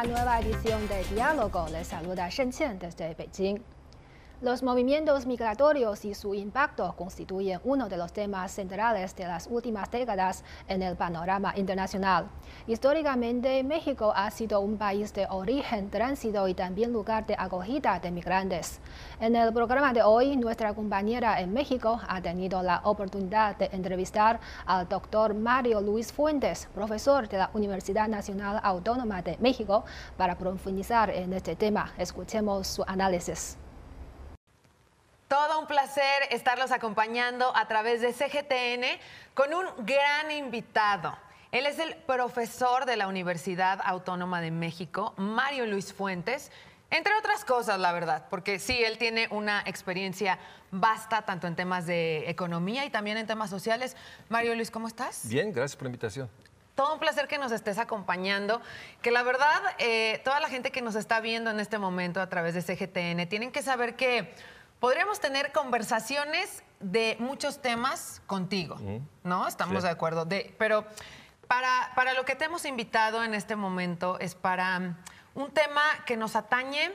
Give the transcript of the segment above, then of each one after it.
bienvenidos a una nueva edición de Diálogo. Les saluda Shen Qian desde Beijing. Los movimientos migratorios y su impacto constituyen uno de los temas centrales de las últimas décadas en el panorama internacional. Históricamente, México ha sido un país de origen, tránsito y también lugar de acogida de migrantes. En el programa de hoy, nuestra compañera en México ha tenido la oportunidad de entrevistar al doctor Mario Luis Fuentes, profesor de la Universidad Nacional Autónoma de México, para profundizar en este tema. Escuchemos su análisis. Todo un placer estarlos acompañando a través de CGTN con un gran invitado. Él es el profesor de la Universidad Autónoma de México, Mario Luis Fuentes, entre otras cosas, la verdad, porque sí, él tiene una experiencia vasta tanto en temas de economía y también en temas sociales. Mario Luis, ¿cómo estás? Bien, gracias por la invitación. Todo un placer que nos estés acompañando. Que la verdad, eh, toda la gente que nos está viendo en este momento a través de CGTN, tienen que saber que podríamos tener conversaciones de muchos temas contigo, ¿no? Estamos de acuerdo. De, pero para, para lo que te hemos invitado en este momento es para um, un tema que nos atañe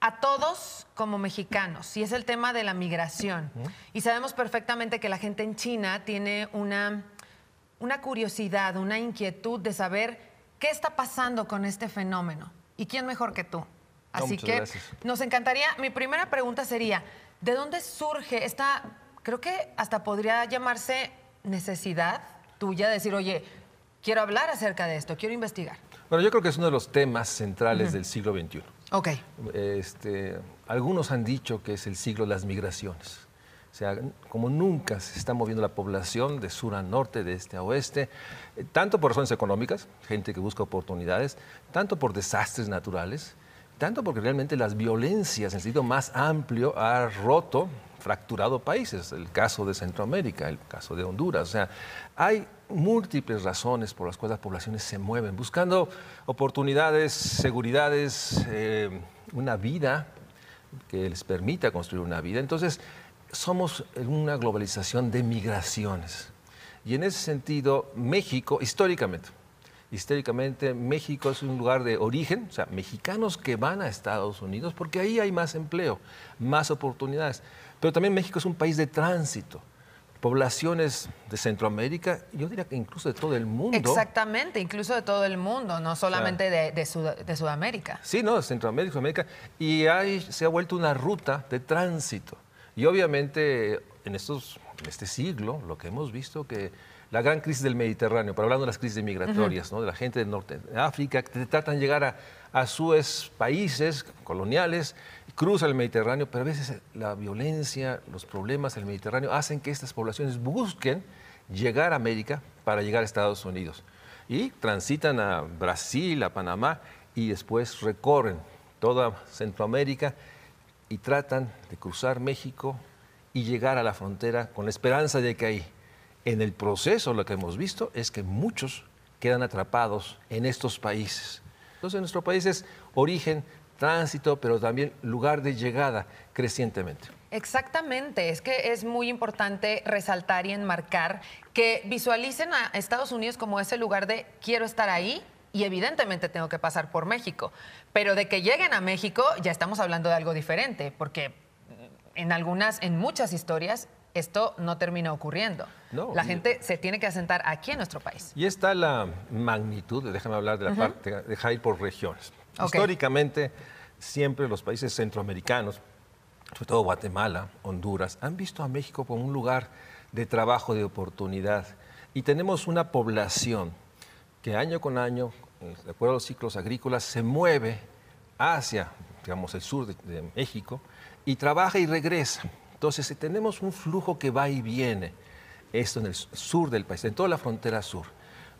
a todos como mexicanos, y es el tema de la migración. Y sabemos perfectamente que la gente en China tiene una, una curiosidad, una inquietud de saber qué está pasando con este fenómeno. ¿Y quién mejor que tú? Así que nos encantaría, mi primera pregunta sería, ¿de dónde surge esta, creo que hasta podría llamarse necesidad tuya de decir, oye, quiero hablar acerca de esto, quiero investigar? Bueno, yo creo que es uno de los temas centrales del siglo XXI. Ok. Este, algunos han dicho que es el siglo de las migraciones. O sea, como nunca se está moviendo la población de sur a norte, de este a oeste, eh, tanto por razones económicas, gente que busca oportunidades, tanto por desastres naturales, tanto porque realmente las violencias en sentido más amplio ha roto, fracturado países, el caso de Centroamérica, el caso de Honduras, o sea, hay múltiples razones por las cuales las poblaciones se mueven, buscando oportunidades, seguridades, eh, una vida que les permita construir una vida. Entonces, somos una globalización de migraciones. Y en ese sentido, México, históricamente, históricamente México es un lugar de origen, o sea, mexicanos que van a Estados Unidos porque ahí hay más empleo, más oportunidades. Pero también México es un país de tránsito. Poblaciones de Centroamérica, yo diría que incluso de todo el mundo. Exactamente, incluso de todo el mundo, no solamente de, Sudamérica. Sí, no, Centroamérica, Sudamérica. Y ahí se ha vuelto una ruta de tránsito. Y obviamente en, estos, en este siglo lo que hemos visto que la gran crisis del Mediterráneo, pero hablando de las crisis migratorias, ¿no? de la gente del norte de África, que tratan de llegar a, sus países coloniales, cruzan el Mediterráneo, pero a veces la violencia, los problemas del Mediterráneo hacen que estas poblaciones busquen llegar a América para llegar a Estados Unidos. Y transitan a Brasil, a Panamá, y después recorren toda Centroamérica y tratan de cruzar México y llegar a la frontera con la esperanza de que ahí en el proceso lo que hemos visto es que muchos quedan atrapados en estos países. Entonces nuestro país es origen, tránsito, pero también lugar de llegada crecientemente. Exactamente, es que es muy importante resaltar y enmarcar que visualicen a Estados Unidos como ese lugar de quiero estar ahí y evidentemente tengo que pasar por México, pero de que lleguen a México ya estamos hablando de algo diferente, porque en algunas, en muchas historias esto no termina ocurriendo. la gente se tiene que asentar aquí en nuestro país. Y está la magnitud, déjame hablar de la parte, dejar ir por regiones. Históricamente, siempre los países centroamericanos, sobre todo Guatemala, Honduras, han visto a México como un lugar de trabajo, de oportunidad. Y tenemos una población que año con año, de acuerdo a los ciclos agrícolas, se mueve hacia, digamos, el sur de México y trabaja y regresa. Entonces, si tenemos un flujo que va y viene, esto en el sur del país, en toda la frontera sur,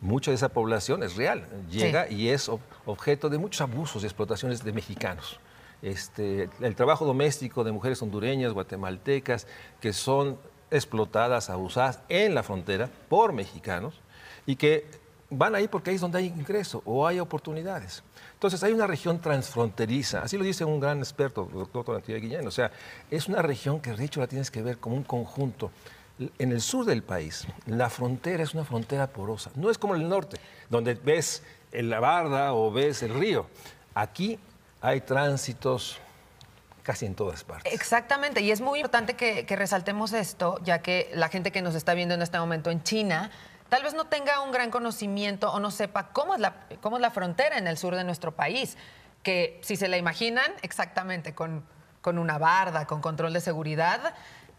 mucha de esa población es real, llega y es objeto de muchos abusos y explotaciones de mexicanos. Este, el trabajo doméstico de mujeres hondureñas, guatemaltecas, que son explotadas, abusadas en la frontera por mexicanos y que van ahí porque ahí es donde hay ingreso o hay oportunidades. Entonces, hay una región transfronteriza, así lo dice un gran experto, el doctor Antiguo Guillén, o sea, es una región que de hecho la tienes que ver como un conjunto. En el sur del país, la frontera es una frontera porosa, no es como en el norte, donde ves la barda o ves el río. Aquí hay tránsitos casi en todas partes. Exactamente, y es muy importante que, resaltemos esto, ya que la gente que nos está viendo en este momento en China tal vez no tenga un gran conocimiento o no sepa cómo es la, cómo es la frontera en el sur de nuestro país, que si se la imaginan exactamente con, con una barda, con control de seguridad,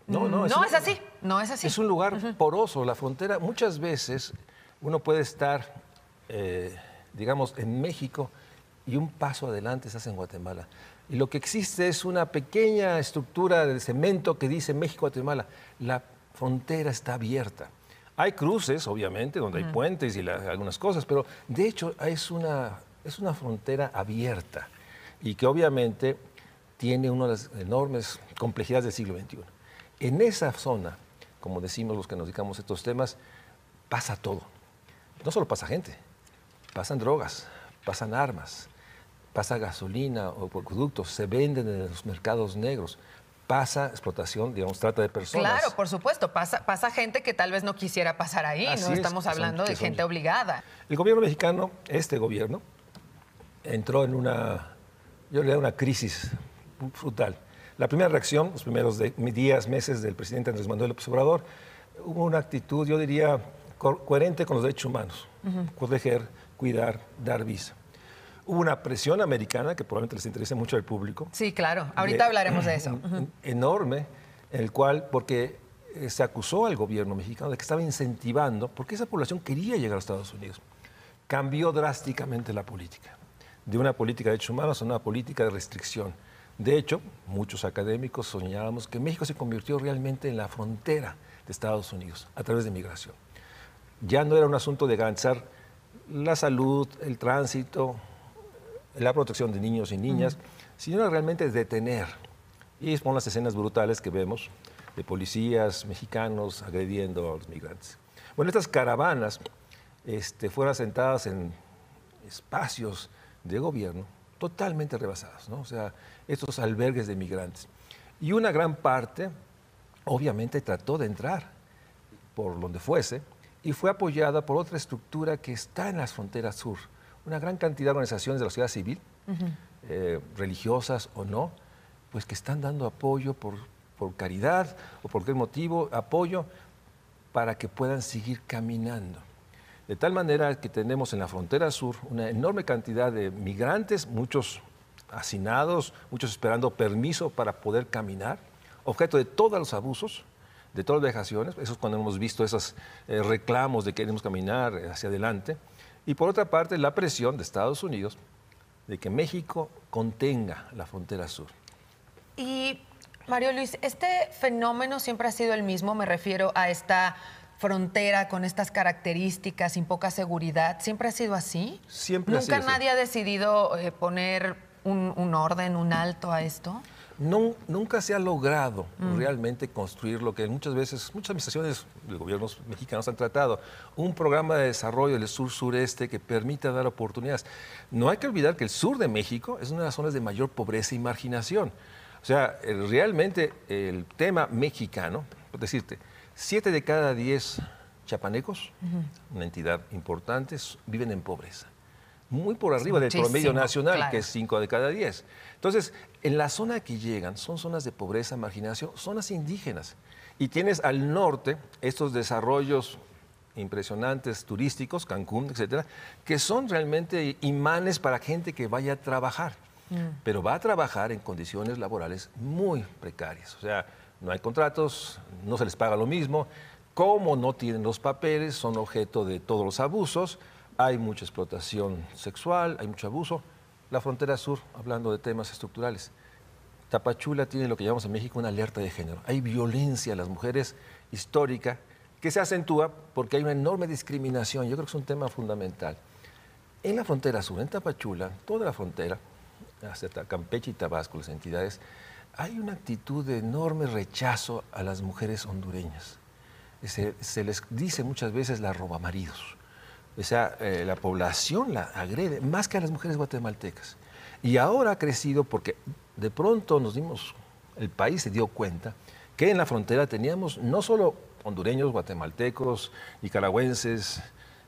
no, no, es, así, no es así. Es un lugar poroso, la frontera. Muchas veces uno puede estar, eh, digamos, en México y un paso adelante se hace en Guatemala. Y lo que existe es una pequeña estructura de cemento que dice México-Guatemala. La frontera está abierta. Hay cruces, obviamente, donde hay puentes y algunas cosas, pero de hecho es una, es una frontera abierta y que obviamente tiene una de las enormes complejidades del siglo XXI. En esa zona, como decimos los que nos dedicamos a estos temas, pasa todo. No solo pasa gente, pasan drogas, pasan armas, pasa gasolina o productos, se venden en los mercados negros, pasa explotación, digamos, trata de personas. Claro, por supuesto, pasa, pasa gente que tal vez no quisiera pasar ahí, no estamos hablando de gente obligada. El gobierno mexicano, este gobierno, entró en una, yo le una crisis brutal. La primera reacción, los primeros días, meses del presidente Andrés Manuel López Obrador, hubo una actitud, yo diría, coherente con los derechos humanos, proteger, cuidar, dar visa hubo una presión americana que probablemente les interese mucho al público. Sí, claro. Ahorita hablaremos de eso. Enorme, en el cual, porque eh, se acusó al gobierno mexicano de que estaba incentivando, porque esa población quería llegar a Estados Unidos. Cambió drásticamente la política, de una política de derechos humanos a una política de restricción. De hecho, muchos académicos soñábamos que México se convirtió realmente en la frontera de Estados Unidos a través de migración. Ya no era un asunto de garantizar la salud, el tránsito, la protección de niños y niñas, sino realmente detener. Y son las escenas brutales que vemos de policías mexicanos agrediendo a los migrantes. Bueno, estas caravanas este, fueron asentadas en espacios de gobierno totalmente rebasados, ¿no? o sea, estos albergues de migrantes. Y una gran parte, obviamente, trató de entrar por donde fuese y fue apoyada por otra estructura que está en las fronteras sur, una gran cantidad de organizaciones de la sociedad civil, eh, religiosas o no, pues que están dando apoyo por, por caridad o por qué motivo, apoyo para que puedan seguir caminando. De tal manera que tenemos en la frontera sur una enorme cantidad de migrantes, muchos hacinados, muchos esperando permiso para poder caminar, objeto de todos los abusos, de todas las vejaciones. Eso es cuando hemos visto esos eh, reclamos de que queremos caminar hacia adelante. Y por otra parte, la presión de Estados Unidos de que México contenga la frontera sur. Y Mario Luis, ¿este fenómeno siempre ha sido el mismo? Me refiero a esta frontera con estas características, sin poca seguridad. ¿Siempre ha sido así? Siempre ¿Nunca ha sido nadie ha decidido eh, poner un, un orden, un alto a esto? No, nunca se ha logrado mm. realmente construir lo que muchas veces, muchas administraciones de gobiernos mexicanos han tratado, un programa de desarrollo del sur-sureste que permita dar oportunidades. No hay que olvidar que el sur de México es una de las zonas de mayor pobreza y marginación. O sea, realmente el tema mexicano, por decirte, siete de cada diez chapanecos, una entidad importante, viven en pobreza muy por arriba del promedio nacional, que es 5 de cada 10. Entonces, en la zona que llegan son zonas de pobreza, marginación, zonas indígenas. Y tienes al norte estos desarrollos impresionantes turísticos, Cancún, etcétera, que son realmente imanes para gente que vaya a trabajar. Mm. Pero va a trabajar en condiciones laborales muy precarias. O sea, no hay contratos, no se les paga lo mismo. Como no tienen los papeles, son objeto de todos los abusos hay mucha explotación sexual, hay mucho abuso. La frontera sur, hablando de temas estructurales. Tapachula tiene lo que llamamos en México una alerta de género. Hay violencia a las mujeres histórica que se acentúa porque hay una enorme discriminación. Yo creo que es un tema fundamental. En la frontera sur, en Tapachula, toda la frontera, hasta Campeche y Tabasco, las entidades, hay una actitud de enorme rechazo a las mujeres hondureñas. Se, les dice muchas veces la roba maridos o sea, eh, la población la agrede más que a las mujeres guatemaltecas. Y ahora ha crecido porque de pronto nos dimos, el país se dio cuenta que en la frontera teníamos no solo hondureños, guatemaltecos, nicaragüenses,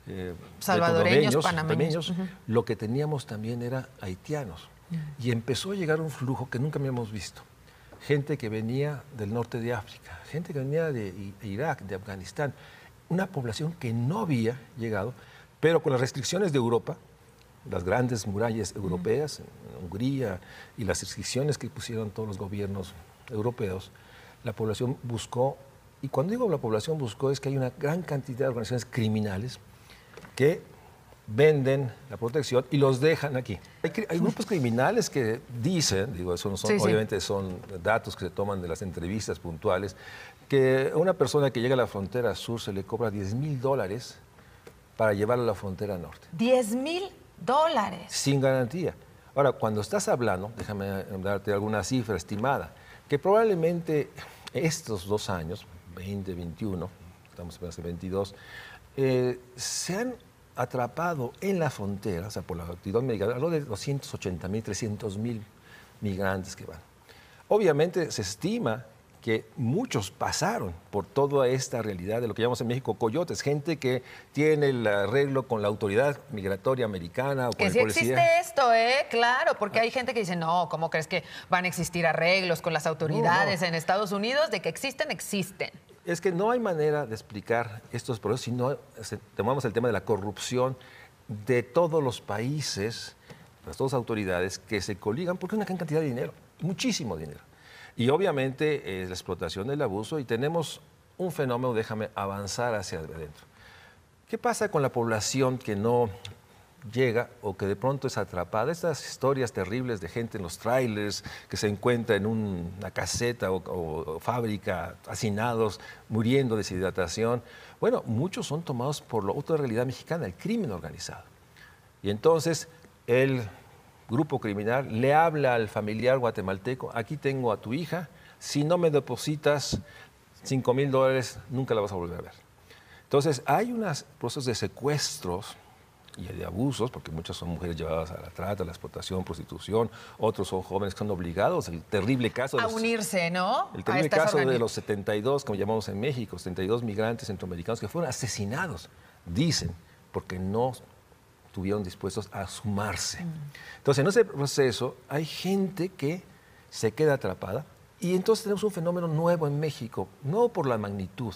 eh, salvadoreños, panameños, lo que teníamos también era haitianos. Mm. Y empezó a llegar un flujo que nunca habíamos visto. Gente que venía del norte de África, gente que venía de Irak, de Afganistán, una población que no había llegado, pero con las restricciones de Europa, las grandes murallas europeas, en Hungría, y las restricciones que pusieron todos los gobiernos europeos, la población buscó, y cuando digo la población buscó es que hay una gran cantidad de organizaciones criminales que venden la protección y los dejan aquí. Hay, grupos criminales que dicen, digo, eso no son, obviamente son datos que se toman de las entrevistas puntuales, que a una persona que llega a la frontera sur se le cobra 10 mil dólares para llevarlo a la frontera norte. 10 mil dólares. Sin garantía. Ahora, cuando estás hablando, déjame darte alguna cifra estimada, que probablemente estos dos años, 2021, estamos en el 22, eh, se han atrapado en la frontera, o sea, por la actividad migratoria, algo de 280 mil, 300 mil migrantes que van. Obviamente se estima que muchos pasaron por toda esta realidad de lo que llamamos en México coyotes, gente que tiene el arreglo con la autoridad migratoria americana o con que el sí existe esto, ¿eh? Claro, porque hay gente que dice, no, ¿cómo crees que van a existir arreglos con las autoridades en Estados Unidos? De que existen, existen. Es que no hay manera de explicar estos procesos si no tomamos el tema de la corrupción de todos los países, las dos autoridades que se coligan porque una gran cantidad de dinero, muchísimo dinero. Y obviamente es la explotación del abuso y tenemos un fenómeno, déjame avanzar hacia adentro. ¿Qué pasa con la población que no llega o que de pronto es atrapada? Estas historias terribles de gente en los trailers que se encuentra en una caseta o, fábrica, hacinados, muriendo de deshidratación. Bueno, muchos son tomados por la otra realidad mexicana, el crimen organizado. Y entonces el grupo criminal le habla al familiar guatemalteco, aquí tengo a tu hija, si no me depositas 5 mil dólares, nunca la vas a volver a ver. Entonces, hay unos procesos de secuestros y de abusos, porque muchas son mujeres llevadas a la trata, a la explotación, prostitución, otros son jóvenes que son obligados, el terrible caso... De a unirse, ¿no? El terrible caso de los 72, como llamamos en México, 72 migrantes centroamericanos que fueron asesinados, dicen, porque no estuvieron dispuestos a sumarse. Mm. Entonces, en ese proceso hay gente que se queda atrapada y entonces tenemos un fenómeno nuevo en México, no por la magnitud,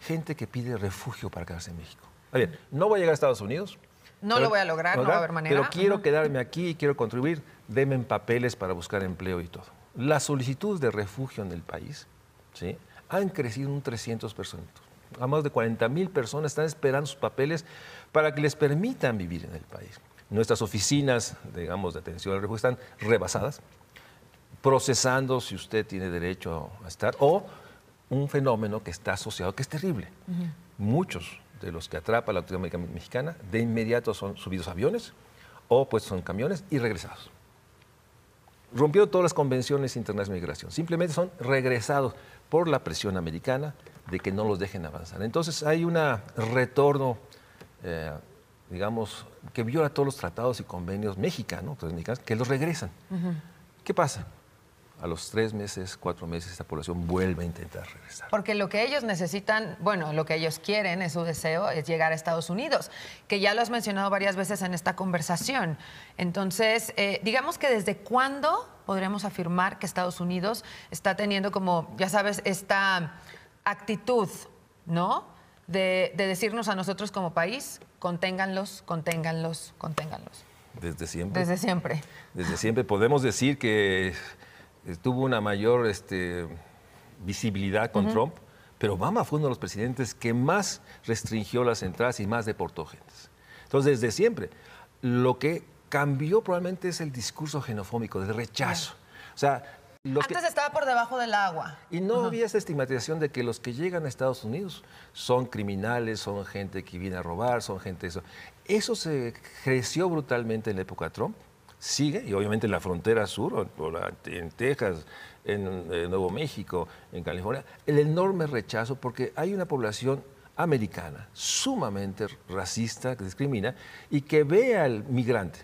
gente que pide refugio para quedarse en México. Bien, no voy a llegar a Estados Unidos. No lo voy a lograr, no va a haber manera. Pero quiero quedarme aquí y quiero contribuir, denme papeles para buscar empleo y todo. Las solicitudes de refugio en el país ¿sí? han crecido un 300%. A más de 40 mil personas están esperando sus papeles para que les permitan vivir en el país. Nuestras oficinas, digamos, de atención al refugio están rebasadas, procesando si usted tiene derecho a estar, o un fenómeno que está asociado, que es terrible. Muchos de los que atrapa la autoridad mexicana de inmediato son subidos a aviones o pues son camiones y regresados. Rompió todas las convenciones internacionales de migración. Simplemente son regresados por la presión americana de que no los dejen avanzar. Entonces hay un retorno eh, digamos, que viola todos los tratados y convenios mexicanos, que los regresan. ¿Qué pasa? A los tres meses, cuatro meses, esta población vuelve a intentar regresar. Porque lo que ellos necesitan, bueno, lo que ellos quieren, es su deseo, es llegar a Estados Unidos, que ya lo has mencionado varias veces en esta conversación. Entonces, eh, digamos que desde cuándo podremos afirmar que Estados Unidos está teniendo como, ya sabes, esta actitud, ¿no? De, decirnos a nosotros como país, conténganlos, conténganlos, conténganlos. Desde siempre. Desde siempre. Desde siempre. Podemos decir que tuvo una mayor este, visibilidad con Trump, pero Obama fue uno de los presidentes que más restringió las entradas y más deportó gente. Entonces, desde siempre, lo que cambió probablemente es el discurso xenofóbico, de rechazo. O sea, antes estaba por debajo del agua. Y no había esa estigmatización de que los que llegan a Estados Unidos son criminales, son gente que viene a robar, son gente eso. Eso se creció brutalmente en la época de Trump, sigue, y obviamente en la frontera sur, en Texas, en, Nuevo México, en California, el enorme rechazo porque hay una población americana sumamente racista, que discrimina, y que ve al migrante,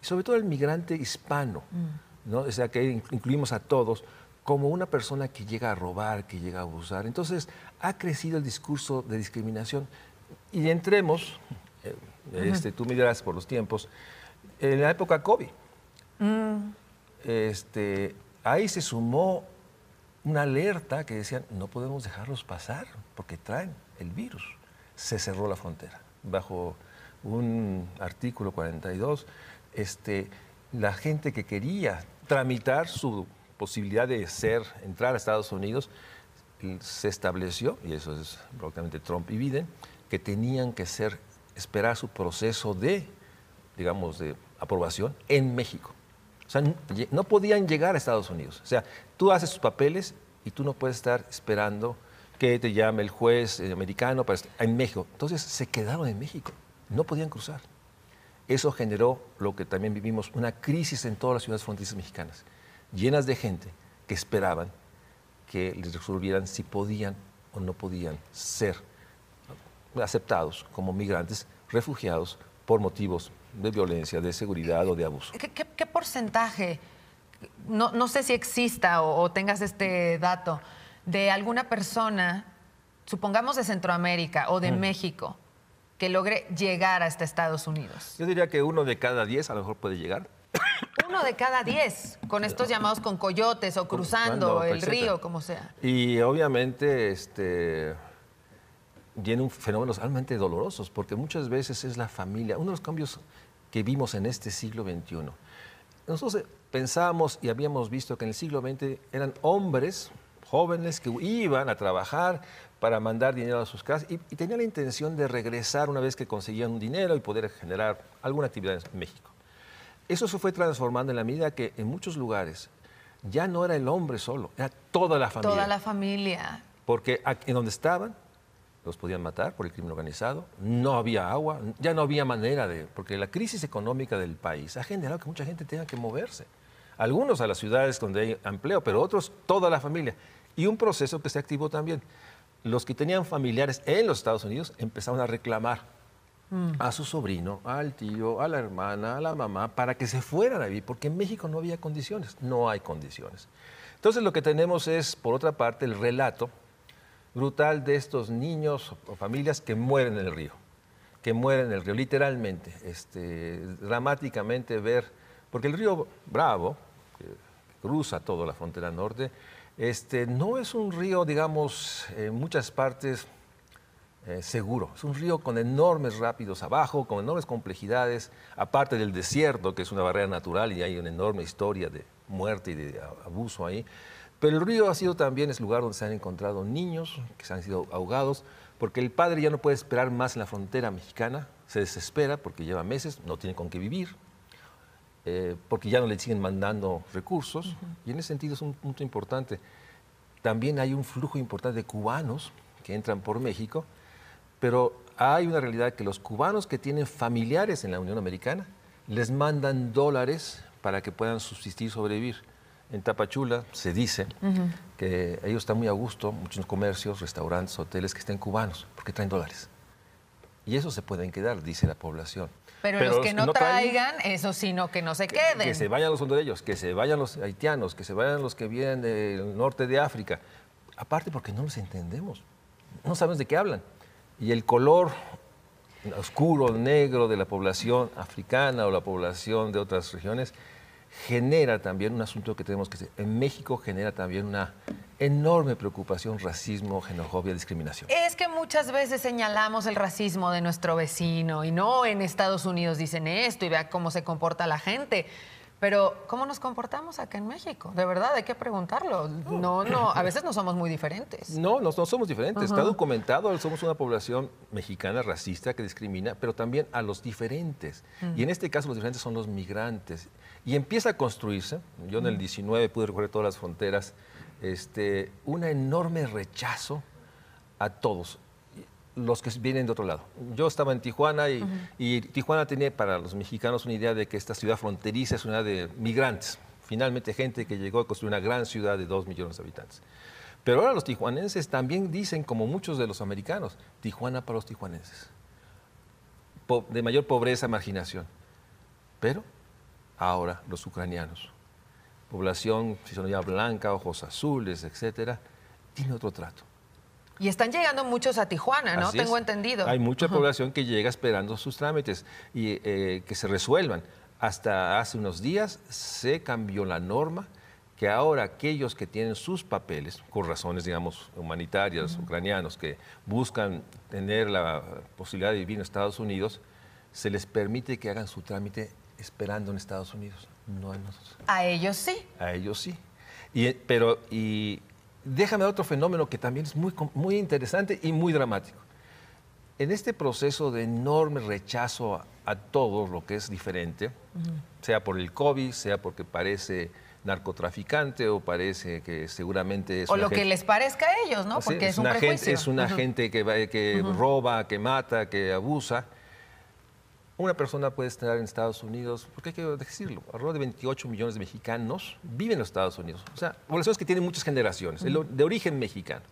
sobre todo al migrante hispano. Mm. O sea, que incluimos a todos como una persona que llega a robar, que llega a abusar. Entonces, ha crecido el discurso de discriminación. Y entremos, eh, este, tú miras por los tiempos, en la época COVID, mm. este, ahí se sumó una alerta que decían, no podemos dejarlos pasar porque traen el virus. Se cerró la frontera. Bajo un artículo 42, este, la gente que quería tramitar su posibilidad de ser, entrar a Estados Unidos, se estableció, y eso es prácticamente Trump y Biden, que tenían que ser, esperar su proceso de, digamos, de aprobación en México. O sea, no podían llegar a Estados Unidos. O sea, tú haces tus papeles y tú no puedes estar esperando que te llame el juez eh, americano para en México. Entonces se quedaron en México, no podían cruzar. Eso generó lo que también vivimos, una crisis en todas las ciudades fronterizas mexicanas, llenas de gente que esperaban que les resolvieran si podían o no podían ser aceptados como migrantes, refugiados por motivos de violencia, de seguridad o de abuso. ¿Qué, porcentaje, no, sé si exista o, tengas este dato, de alguna persona, supongamos de Centroamérica o de México, que logre llegar hasta Estados Unidos? Yo diría que uno de cada diez a lo mejor puede llegar. Uno de cada diez, con estos llamados con coyotes o cruzando el río, como sea. Y obviamente, este vienen fenómenos realmente dolorosos, porque muchas veces es la familia, uno de los cambios que vimos en este siglo XXI. Nosotros eh, pensábamos y habíamos visto que en el siglo XX eran hombres jóvenes que iban a trabajar para mandar dinero a sus casas y, tenían la intención de regresar una vez que conseguían un dinero y poder generar alguna actividad en México. Eso se fue transformando en la medida que en muchos lugares ya no era el hombre solo, era toda la familia. Toda la familia. Porque en donde estaban los podían matar por el crimen organizado, no había agua, ya no había manera de, porque la crisis económica del país ha generado que mucha gente tenga que moverse. Algunos a las ciudades donde hay empleo, pero otros toda la familia. Y un proceso que se activó también. Los que tenían familiares en los Estados Unidos empezaron a reclamar mm. a su sobrino, al tío, a la hermana, a la mamá, para que se fueran a vivir, porque en México no había condiciones, no hay condiciones. Entonces lo que tenemos es, por otra parte, el relato brutal de estos niños o familias que mueren en el río, que mueren en el río, literalmente, este, dramáticamente ver, porque el río Bravo, que cruza toda la frontera norte, este, no es un río, digamos, en muchas partes eh, seguro. Es un río con enormes rápidos abajo, con enormes complejidades, aparte del desierto, que es una barrera natural y hay una enorme historia de muerte y de abuso ahí. Pero el río ha sido también el lugar donde se han encontrado niños que se han sido ahogados, porque el padre ya no puede esperar más en la frontera mexicana, se desespera porque lleva meses, no tiene con qué vivir, eh, porque ya no le siguen mandando recursos, y en ese sentido es un punto importante. También hay un flujo importante de cubanos que entran por México, pero hay una realidad que los cubanos que tienen familiares en la Unión Americana les mandan dólares para que puedan subsistir, sobrevivir en Tapachula se dice que ellos están muy a gusto, muchos comercios, restaurantes, hoteles que estén cubanos, porque traen dólares. Y eso se pueden quedar, dice la población. Pero, los que no, traigan, eso sino que no se queden. Que, se vayan los hondureños, que se vayan los haitianos, que se vayan los que vienen del norte de África. Aparte porque no los entendemos, no sabemos de qué hablan. Y el color oscuro, negro de la población africana o la población de otras regiones genera también un asunto que tenemos que decir. En México genera también una enorme preocupación, racismo, xenofobia, discriminación. Es que muchas veces señalamos el racismo de nuestro vecino y no en Estados Unidos dicen esto y vea cómo se comporta la gente. Pero, ¿cómo nos comportamos acá en México? De verdad, hay que preguntarlo. No, no, a veces no somos muy diferentes. No, no, somos diferentes. Está documentado, somos una población mexicana racista que discrimina, pero también a los diferentes. Y en este caso, los diferentes son los migrantes. Y empieza a construirse, yo en el 19 pude recorrer todas las fronteras, este, un enorme rechazo a todos los que vienen de otro lado. Yo estaba en Tijuana y, Tijuana tenía para los mexicanos una idea de que esta ciudad fronteriza es una de migrantes, finalmente gente que llegó a construir una gran ciudad de dos millones de habitantes. Pero ahora los tijuanenses también dicen, como muchos de los americanos, Tijuana para los tijuanenses, de mayor pobreza, marginación. Pero ahora los ucranianos. Población, si son ya blanca, ojos azules, etcétera, tiene otro trato. Y están llegando muchos a Tijuana, ¿no? Tengo entendido. Hay mucha población que llega esperando sus trámites y eh, que se resuelvan. Hasta hace unos días se cambió la norma que ahora aquellos que tienen sus papeles, por razones, digamos, humanitarias, ucranianos, que buscan tener la posibilidad de vivir en Estados Unidos, se les permite que hagan su trámite esperando en Estados Unidos, no en nosotros. A ellos sí. A ellos sí. Y, pero, y déjame otro fenómeno que también es muy, muy interesante y muy dramático. En este proceso de enorme rechazo a, todo lo que es diferente, sea por el COVID, sea porque parece narcotraficante o parece que seguramente es... O lo que les parezca a ellos, ¿no? Porque es, un una gente, es una gente que, que roba, que mata, que abusa. Una persona puede estar en Estados Unidos, porque hay que decirlo, alrededor de 28 millones de mexicanos viven en los Estados Unidos. O sea, poblaciones que tienen muchas generaciones, de origen mexicano.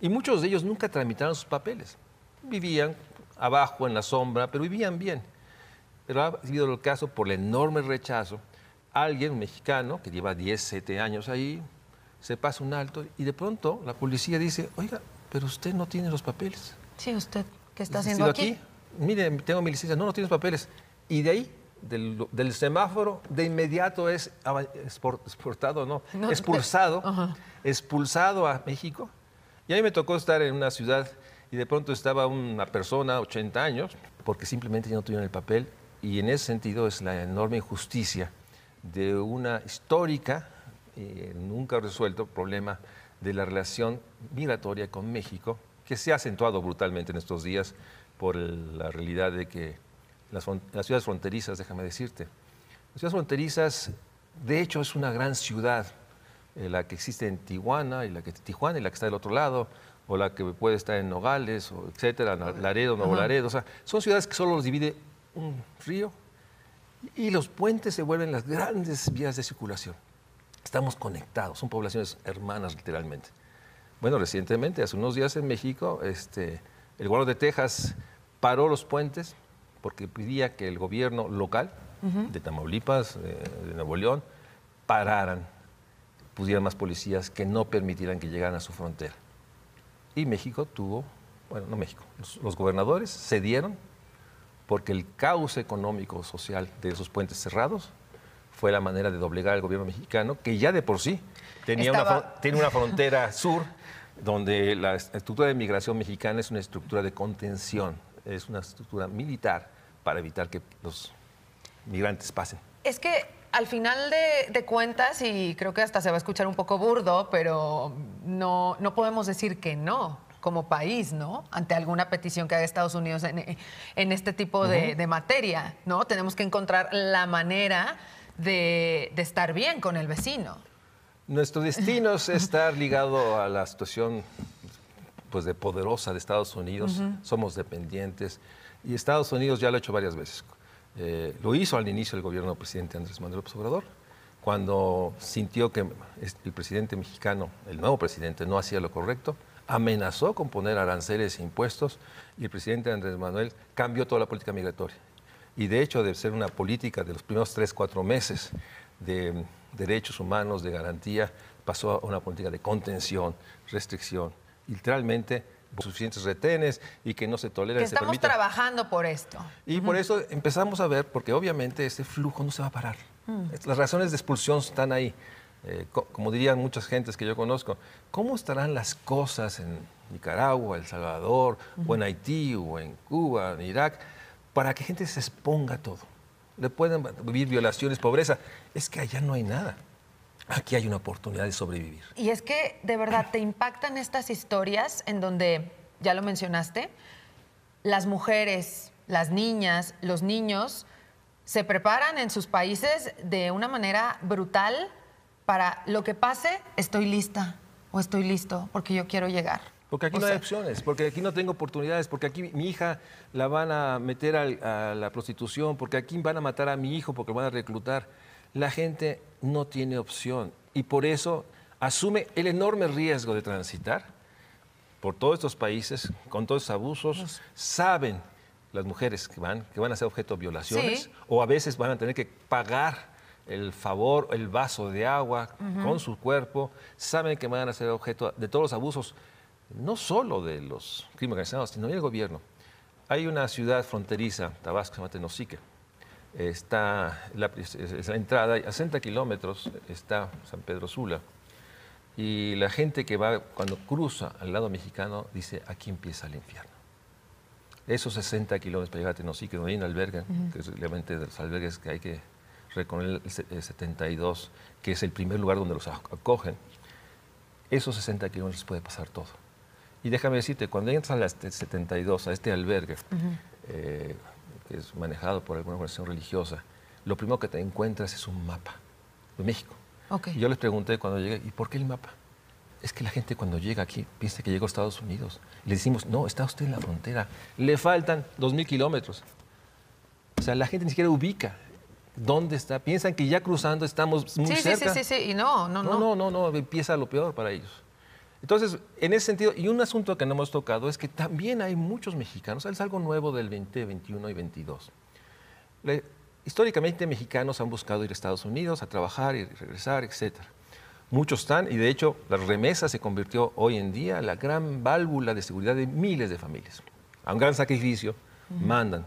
Y muchos de ellos nunca tramitaron sus papeles. Vivían abajo en la sombra, pero vivían bien. Pero ha sido el caso por el enorme rechazo alguien, mexicano, que lleva 10, 7 años ahí, se pasa un alto y de pronto la policía dice, oiga, pero usted no tiene los papeles. Sí, usted, ¿qué está haciendo aquí? Mire, tengo mi licencia, no, no tienes papeles. Y de ahí, del, semáforo, de inmediato es exportado, no, expulsado, expulsado a México. Y a mí me tocó estar en una ciudad y de pronto estaba una persona, 80 años, porque simplemente ya no tuvieron el papel. Y en ese sentido es la enorme injusticia de una histórica, y nunca resuelto, problema de la relación migratoria con México, que se ha acentuado brutalmente en estos días por la realidad de que las, ciudades fronterizas, déjame decirte, las ciudades fronterizas, de hecho, es una gran ciudad, eh, la que existe en Tijuana y la que Tijuana y la que está del otro lado, o la que puede estar en Nogales, o etcétera, Laredo, Nuevo Laredo, o sea, son ciudades que solo los divide un río y los puentes se vuelven las grandes vías de circulación. Estamos conectados, son poblaciones hermanas literalmente. Bueno, recientemente, hace unos días en México, este, el gobierno de Texas paró los puentes porque pedía que el gobierno local de Tamaulipas, de Nuevo León, pararan, pusieran más policías que no permitieran que llegaran a su frontera. Y México tuvo, bueno, no México, los gobernadores cedieron porque el caos económico social de esos puentes cerrados fue la manera de doblegar al gobierno mexicano, que ya de por sí tenía una, tiene una frontera sur donde la estructura de migración mexicana es una estructura de contención, es una estructura militar para evitar que los migrantes pasen. Es que al final de, cuentas, y creo que hasta se va a escuchar un poco burdo, pero no, no podemos decir que no como país, ¿no? Ante alguna petición que haga Estados Unidos en, este tipo de, materia, ¿no? Tenemos que encontrar la manera de, estar bien con el vecino. Nuestro destino es estar ligado a la situación pues, de poderosa de Estados Unidos. Somos dependientes. Y Estados Unidos ya lo ha hecho varias veces. Eh, lo hizo al inicio del gobierno del presidente Andrés Manuel López Obrador, cuando sintió que el presidente mexicano, el nuevo presidente, no hacía lo correcto amenazó con poner aranceles e impuestos y el presidente Andrés Manuel cambió toda la política migratoria. Y de hecho, de ser una política de los primeros tres, cuatro meses de derechos humanos, de garantía, pasó a una política de contención, restricción. Literalmente, suficientes retenes y que no se tolera. Que estamos trabajando por esto. Y por eso empezamos a ver, porque obviamente ese flujo no se va a parar. Mm. Las razones de expulsión están ahí. Eh, como dirían muchas gentes que yo conozco, ¿cómo estarán las cosas en Nicaragua, El Salvador, o en Haití, o en Cuba, en Irak, para que gente se exponga a todo? Le pueden vivir violaciones, pobreza. Es que allá no hay nada. Aquí hay una oportunidad de sobrevivir. Y es que de verdad te impactan estas historias en donde, ya lo mencionaste, las mujeres, las niñas, los niños se preparan en sus países de una manera brutal para lo que pase, estoy lista o estoy listo porque yo quiero llegar. Porque aquí no hay opciones, porque aquí no tengo oportunidades, porque aquí mi hija la van a meter a, la prostitución, porque aquí van a matar a mi hijo porque lo van a reclutar. La gente no tiene opción y por eso asume el enorme riesgo de transitar por todos estos países con todos esos abusos. Saben las mujeres que van que van a ser objeto de violaciones o a veces van a tener que pagar el favor, el vaso de agua con su cuerpo, saben que van a ser objeto de todos los abusos no solo de los crímenes organizados, sino del gobierno. Hay una ciudad fronteriza, Tabasco, se llama Tenosique. Está la, es la entrada, a 60 kilómetros está San Pedro Sula. Y la gente que va, cuando cruza al lado mexicano, dice, aquí empieza el infierno. Esos 60 kilómetros para llegar a Tenosique, donde hay un albergue, que es realmente de los albergues que hay que reconocer el 72, que es el primer lugar donde los acogen, esos 60 kilómetros puede pasar todo. Y déjame decirte, cuando entras a las 72, a este albergue, eh, que es manejado por alguna organización religiosa, lo primero que te encuentras es un mapa de México. Y yo les pregunté cuando llegué, ¿y por qué el mapa? Es que la gente cuando llega aquí piensa que llegó a Estados Unidos. le decimos, no, está usted en la frontera. Le faltan 2.000 kilómetros. O sea, la gente ni siquiera ubica dónde está. Piensan que ya cruzando estamos muy cerca. Sí, sí, sí, sí. Y no, no, no. No, no, no, empieza lo peor para ellos. Entonces, en ese sentido, y un asunto que no hemos tocado es que también hay muchos mexicanos, es algo nuevo del 20, 21 y 22. históricamente mexicanos han buscado ir a Estados Unidos a trabajar y regresar, etc. Muchos están, y de hecho la remesa se convirtió hoy en día en la gran válvula de seguridad de miles de familias. A un gran sacrificio, mandan.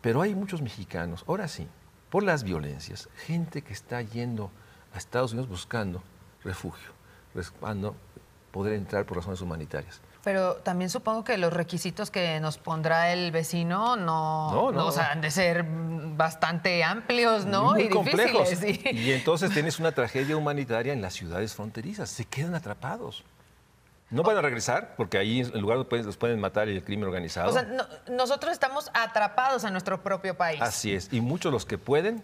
Pero hay muchos mexicanos, ahora sí, por las violencias, gente que está yendo a Estados Unidos buscando refugio, buscando poder entrar por razones humanitarias. Pero también supongo que los requisitos que nos pondrá el vecino no, no, han de ser bastante amplios, ¿no? Muy y complejos. Y entonces tienes una tragedia humanitaria en las ciudades fronterizas. Se quedan atrapados. No van a regresar porque ahí en lugar los pueden matar y el crimen organizado. O sea, nosotros estamos atrapados en nuestro propio país. Así es. Y muchos los que pueden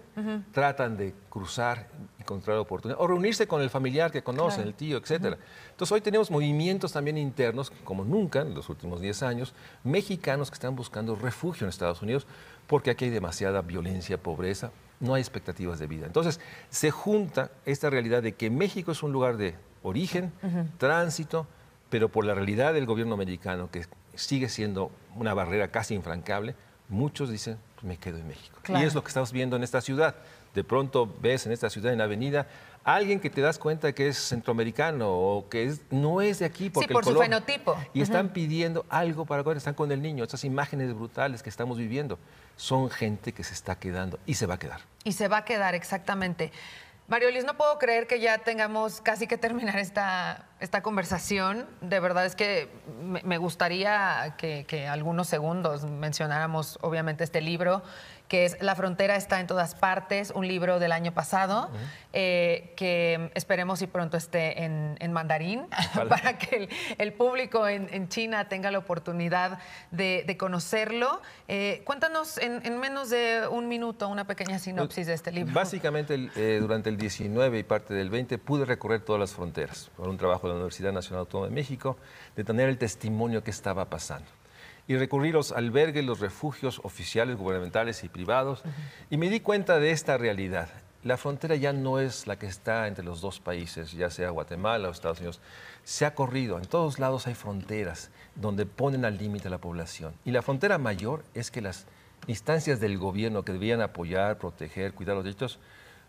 tratan de cruzar y encontrar oportunidad o reunirse con el familiar que conocen, el tío, etcétera. Entonces hoy tenemos movimientos también internos, como nunca en los últimos 10 años, mexicanos que están buscando refugio en Estados Unidos porque aquí hay demasiada violencia, pobreza, no hay expectativas de vida. Entonces se junta esta realidad de que México es un lugar de origen, tránsito, pero por la realidad del gobierno americano, que sigue siendo una barrera casi infrancable, muchos dicen, pues me quedo en México. Y es lo que estamos viendo en esta ciudad. De pronto ves en esta ciudad, en la avenida, alguien que te das cuenta que es centroamericano o que no es de aquí porque sí, por su fenotipo. Y están pidiendo algo para cuando están con el niño. Estas imágenes brutales que estamos viviendo son gente que se está quedando y se va a quedar. Y se va a quedar, exactamente. Mario Luis, no puedo creer que ya tengamos casi que terminar esta, esta conversación. De verdad es que me gustaría que, que algunos segundos mencionáramos, obviamente, este libro que es La frontera está en todas partes, un libro del año pasado, eh, que esperemos y pronto esté en, mandarín, para que el, público en, China tenga la oportunidad de, conocerlo. Eh, cuéntanos en, menos de un minuto una pequeña sinopsis de este libro. Básicamente, eh, durante el 19 y parte del 20 pude recorrer todas las fronteras por un trabajo de la Universidad Nacional Autónoma de México, de tener el testimonio que estaba pasando y recurrir a los albergues, los refugios oficiales, gubernamentales y privados. Y me di cuenta de esta realidad. La frontera ya no es la que está entre los dos países, ya sea Guatemala o Estados Unidos. Se ha corrido, en todos lados hay fronteras donde ponen al límite a la población. Y la frontera mayor es que las instancias del gobierno que debían apoyar, proteger, cuidar los derechos,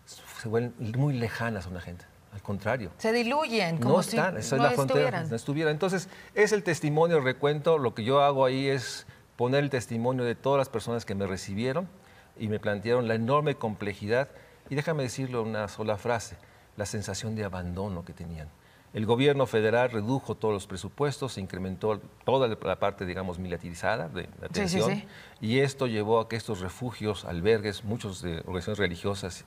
se vuelven muy lejanas a una gente. Al contrario. Se diluyen, como no si están, esa es la frontera, no estuvieran. Entonces, es el testimonio, el recuento. Lo que yo hago ahí es poner el testimonio de todas las personas que me recibieron y me plantearon la enorme complejidad. Y déjame decirlo en una sola frase, la sensación de abandono que tenían. El gobierno federal redujo todos los presupuestos, se incrementó toda la parte, digamos, militarizada de la atención, y esto llevó a que estos refugios, albergues, muchos de organizaciones religiosas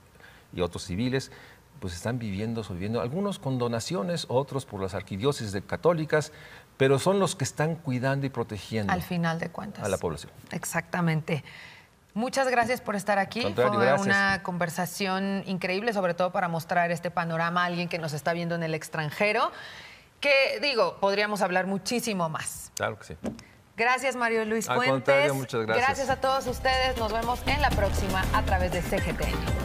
y otros civiles, pues están viviendo, sobreviviendo, algunos con donaciones, otros por las arquidiócesis católicas, pero son los que están cuidando y protegiendo. Al final de cuentas. A la población. Exactamente. Muchas gracias por estar aquí. Fue una conversación increíble, sobre todo para mostrar este panorama a alguien que nos está viendo en el extranjero, que digo, podríamos hablar muchísimo más. Claro que sí. Gracias, Mario Luis Al Contrario, muchas gracias. Gracias a todos ustedes. Nos vemos en la próxima a través de CGT.